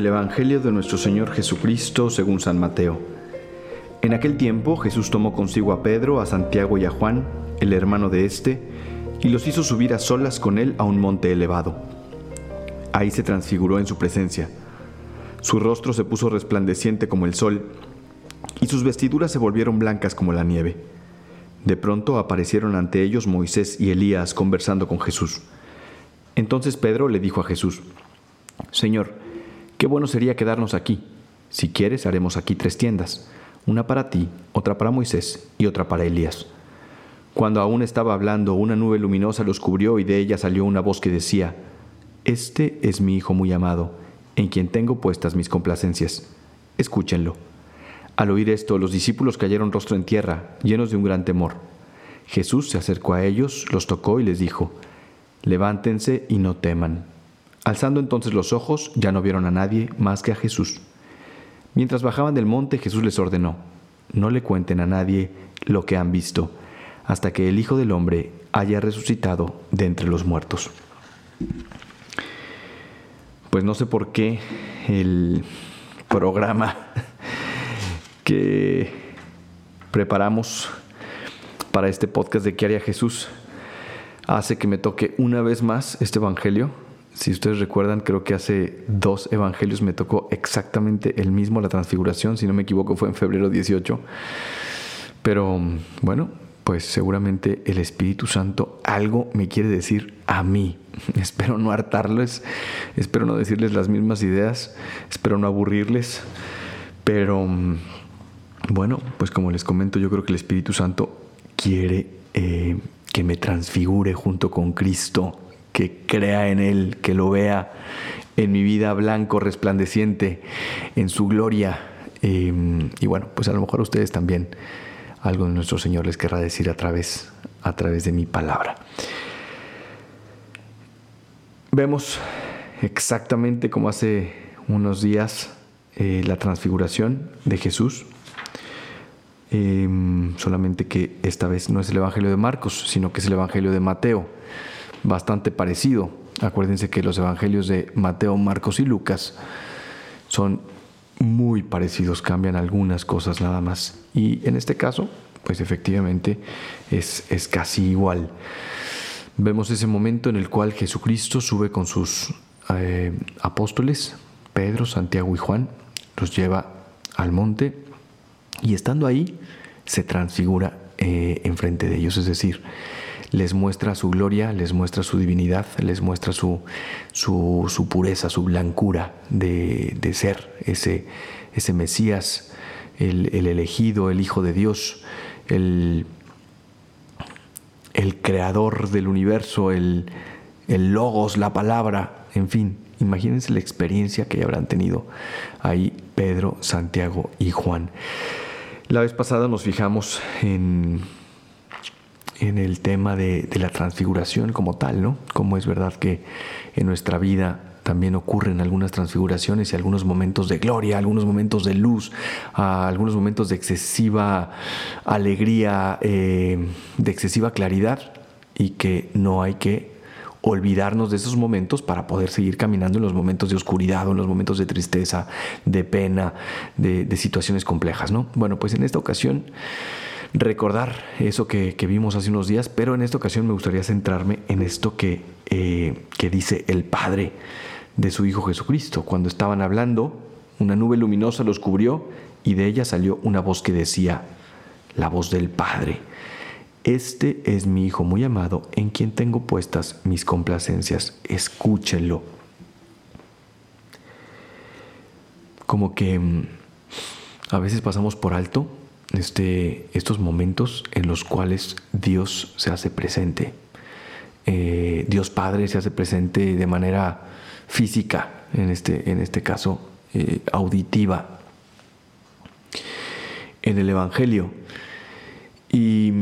Del Evangelio de nuestro Señor Jesucristo según San Mateo. En aquel tiempo Jesús tomó consigo a Pedro, a Santiago y a Juan, el hermano de éste, y los hizo subir a solas con él a un monte elevado. Ahí se transfiguró en su presencia. Su rostro se puso resplandeciente como el sol, y sus vestiduras se volvieron blancas como la nieve. De pronto aparecieron ante ellos Moisés y Elías conversando con Jesús. Entonces Pedro le dijo a Jesús, Señor, Qué bueno sería quedarnos aquí. Si quieres, haremos aquí tres tiendas, una para ti, otra para Moisés y otra para Elías. Cuando aún estaba hablando, una nube luminosa los cubrió y de ella salió una voz que decía, Este es mi Hijo muy amado, en quien tengo puestas mis complacencias. Escúchenlo. Al oír esto, los discípulos cayeron rostro en tierra, llenos de un gran temor. Jesús se acercó a ellos, los tocó y les dijo, Levántense y no teman. Alzando entonces los ojos, ya no vieron a nadie más que a Jesús. Mientras bajaban del monte, Jesús les ordenó, no le cuenten a nadie lo que han visto, hasta que el Hijo del Hombre haya resucitado de entre los muertos. Pues no sé por qué el programa que preparamos para este podcast de ¿Qué haría Jesús? hace que me toque una vez más este Evangelio si ustedes recuerdan, creo que hace dos evangelios me tocó exactamente el mismo, la transfiguración, si no me equivoco fue en febrero 18. Pero bueno, pues seguramente el Espíritu Santo algo me quiere decir a mí. Espero no hartarles, espero no decirles las mismas ideas, espero no aburrirles, pero bueno, pues como les comento, yo creo que el Espíritu Santo quiere eh, que me transfigure junto con Cristo que crea en Él, que lo vea en mi vida blanco, resplandeciente, en su gloria. Em, y bueno, pues a lo mejor a ustedes también algo de nuestro Señor les querrá decir a través, a través de mi palabra. Vemos exactamente como hace unos días eh, la transfiguración de Jesús, em, solamente que esta vez no es el Evangelio de Marcos, sino que es el Evangelio de Mateo bastante parecido. Acuérdense que los evangelios de Mateo, Marcos y Lucas son muy parecidos, cambian algunas cosas nada más. Y en este caso, pues efectivamente es, es casi igual. Vemos ese momento en el cual Jesucristo sube con sus eh, apóstoles, Pedro, Santiago y Juan, los lleva al monte y estando ahí se transfigura eh, enfrente de ellos, es decir, les muestra su gloria, les muestra su divinidad, les muestra su, su, pureza, su blancura de, ser ese, ese Mesías, el, elegido, el Hijo de Dios, el, el creador del universo, el, el logos, la palabra, en fin, imagínense la experiencia que habrán tenido ahí Pedro, Santiago y Juan. La vez pasada nos fijamos en en el tema de, la transfiguración como tal, ¿no? Como es verdad que en nuestra vida también ocurren algunas transfiguraciones y algunos momentos de gloria, algunos momentos de luz, algunos momentos de excesiva alegría, eh, de excesiva claridad y que no hay que olvidarnos de esos momentos para poder seguir caminando en los momentos de oscuridad o en los momentos de tristeza, de pena, de situaciones complejas, ¿no? Bueno, pues en esta ocasión recordar eso que, vimos hace unos días, pero en esta ocasión me gustaría centrarme en esto que, eh, que dice el Padre de su Hijo Jesucristo. Cuando estaban hablando, una nube luminosa los cubrió y de ella salió una voz que decía, la voz del Padre. Este es mi Hijo muy amado, en quien tengo puestas mis complacencias. Escúchenlo. Como que mm, a veces pasamos por alto este, estos momentos en los cuales Dios se hace presente. Eh, Dios Padre se hace presente de manera física, en este, en este caso eh, auditiva, en el Evangelio. Y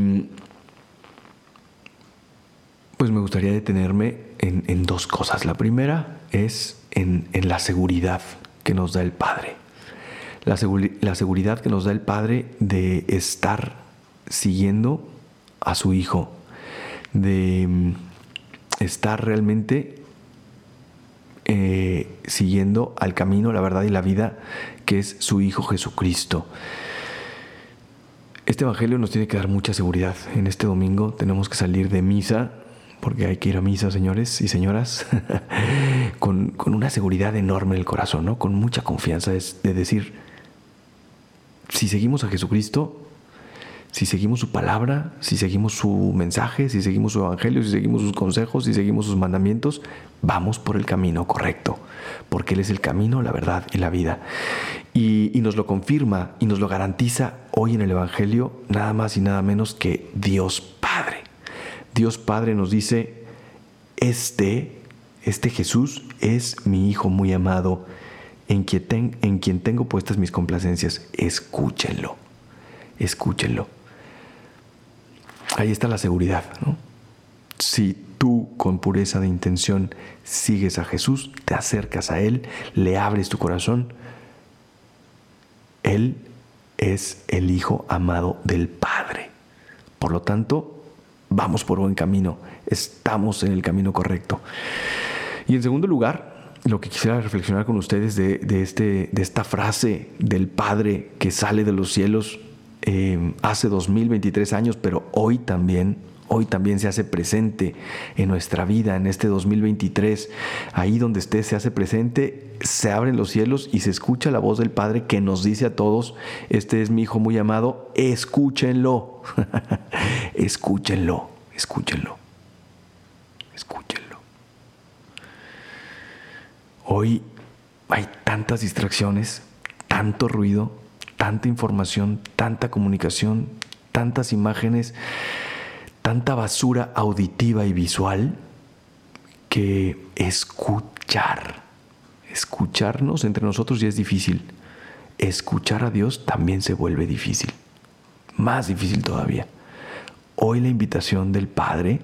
pues me gustaría detenerme en, dos cosas. La primera es en la seguridad que nos da el Padre la, seguridad que nos da el Padre de estar siguiendo a su Hijo, de, estar realmente eh, siguiendo al camino, la verdad y la vida que es su Hijo Jesucristo. Este Evangelio nos tiene que dar mucha seguridad. En este domingo tenemos que salir de misa, porque hay que ir a misa, señores y señoras, con, una seguridad enorme en el corazón, ¿no? con mucha confianza de decir, si seguimos a Jesucristo, si seguimos su palabra, si seguimos su mensaje, si seguimos su evangelio, si seguimos sus consejos, si seguimos sus mandamientos, vamos por el camino correcto, porque Él es el camino, la verdad y la vida. Y, nos lo confirma y nos lo garantiza hoy en el Evangelio, nada más y nada menos que Dios Padre. Dios Padre nos dice, este, este Jesús es mi Hijo muy amado, en quien, en quien tengo puestas mis complacencias. Escúchenlo, escúchenlo. Ahí está la seguridad. ¿no? Si tú con pureza de intención sigues a Jesús, te acercas a Él, le abres tu corazón, Él es el Hijo amado del Padre. Por lo tanto, vamos por buen camino, estamos en el camino correcto. Y en segundo lugar, lo que quisiera reflexionar con ustedes de, este, de esta frase del Padre que sale de los cielos eh, hace 2023 años, pero hoy también, hoy también se hace presente en nuestra vida, en este 2023. Ahí donde esté se hace presente, se abren los cielos y se escucha la voz del Padre que nos dice a todos, este es mi Hijo muy amado, escúchenlo, escúchenlo, escúchenlo, escúchenlo. Hoy hay tantas distracciones, tanto ruido, tanta información, tanta comunicación, tantas imágenes, tanta basura auditiva y visual, que escuchar, escucharnos entre nosotros ya es difícil. Escuchar a Dios también se vuelve difícil, más difícil todavía. Hoy la invitación del Padre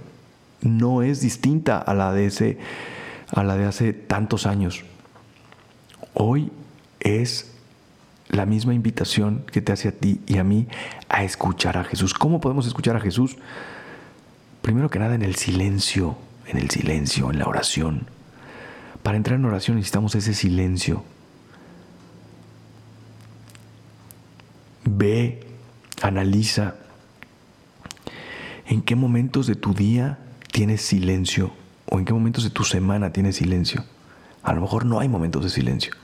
no es distinta a la de ese a la de hace tantos años. Hoy es la misma invitación que te hace a ti y a mí a escuchar a Jesús. ¿Cómo podemos escuchar a Jesús? Primero que nada en el silencio, en el silencio, en la oración. Para entrar en oración necesitamos ese silencio. Ve, analiza en qué momentos de tu día tienes silencio o en qué momentos de tu semana tienes silencio. A lo mejor no hay momentos de silencio.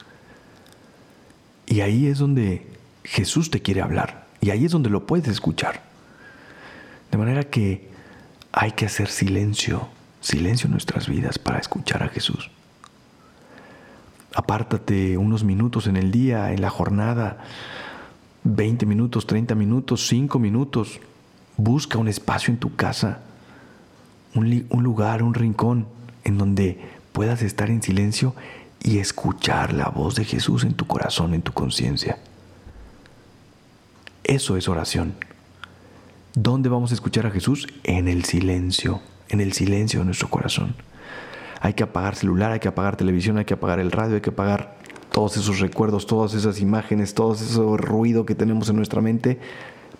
Y ahí es donde Jesús te quiere hablar. Y ahí es donde lo puedes escuchar. De manera que hay que hacer silencio, silencio en nuestras vidas para escuchar a Jesús. Apártate unos minutos en el día, en la jornada, 20 minutos, 30 minutos, 5 minutos. Busca un espacio en tu casa, un, lugar, un rincón en donde puedas estar en silencio y escuchar la voz de Jesús en tu corazón, en tu conciencia. Eso es oración. ¿Dónde vamos a escuchar a Jesús? En el silencio, en el silencio de nuestro corazón. Hay que apagar celular, hay que apagar televisión, hay que apagar el radio, hay que apagar todos esos recuerdos, todas esas imágenes, todo ese ruido que tenemos en nuestra mente,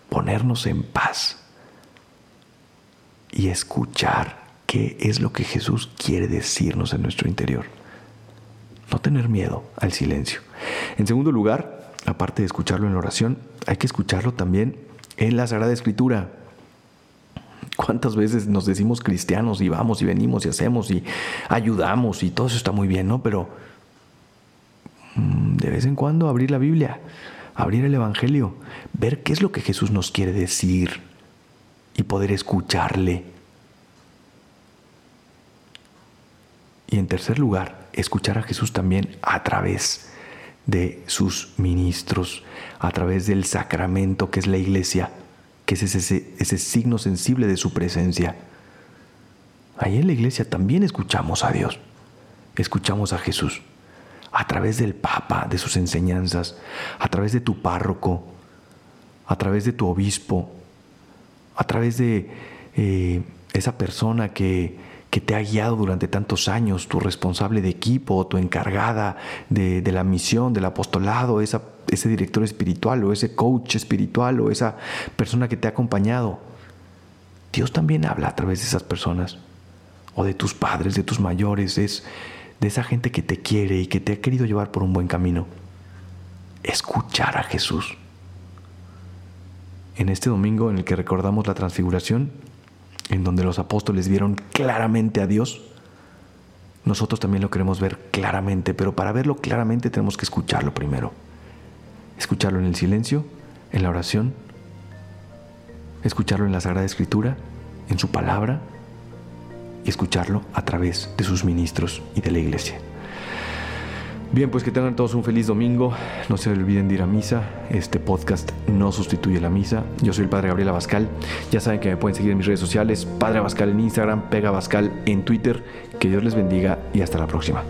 ponernos en paz y escuchar qué es lo que Jesús quiere decirnos en nuestro interior. No tener miedo al silencio. En segundo lugar, aparte de escucharlo en la oración, hay que escucharlo también en la Sagrada Escritura. ¿Cuántas veces nos decimos cristianos y vamos y venimos y hacemos y ayudamos y todo eso está muy bien, ¿no? Pero mm, de vez en cuando abrir la Biblia, abrir el Evangelio, ver qué es lo que Jesús nos quiere decir y poder escucharle. Y en tercer lugar, escuchar a Jesús también a través de sus ministros, a través del sacramento que es la iglesia, que es ese, ese signo sensible de su presencia. Ahí en la iglesia también escuchamos a Dios, escuchamos a Jesús, a través del Papa, de sus enseñanzas, a través de tu párroco, a través de tu obispo, a través de eh, esa persona que que te ha guiado durante tantos años, tu responsable de equipo, tu encargada de, la misión, del apostolado, esa, ese director espiritual o ese coach espiritual o esa persona que te ha acompañado. Dios también habla a través de esas personas. o de tus padres, de tus mayores, es de esa gente que te quiere y que te ha querido llevar por un buen camino. Escuchar a Jesús. En este domingo en el que recordamos la transfiguración, en donde los apóstoles vieron claramente a Dios, nosotros también lo queremos ver claramente, pero para verlo claramente tenemos que escucharlo primero. Escucharlo en el silencio, en la oración, escucharlo en la Sagrada Escritura, en su palabra y escucharlo a través de sus ministros y de la iglesia. Bien, pues que tengan todos un feliz domingo. No se olviden de ir a misa. Este podcast no sustituye la misa. Yo soy el Padre Gabriel Abascal. Ya saben que me pueden seguir en mis redes sociales. Padre Abascal en Instagram, Pega Abascal en Twitter. Que Dios les bendiga y hasta la próxima.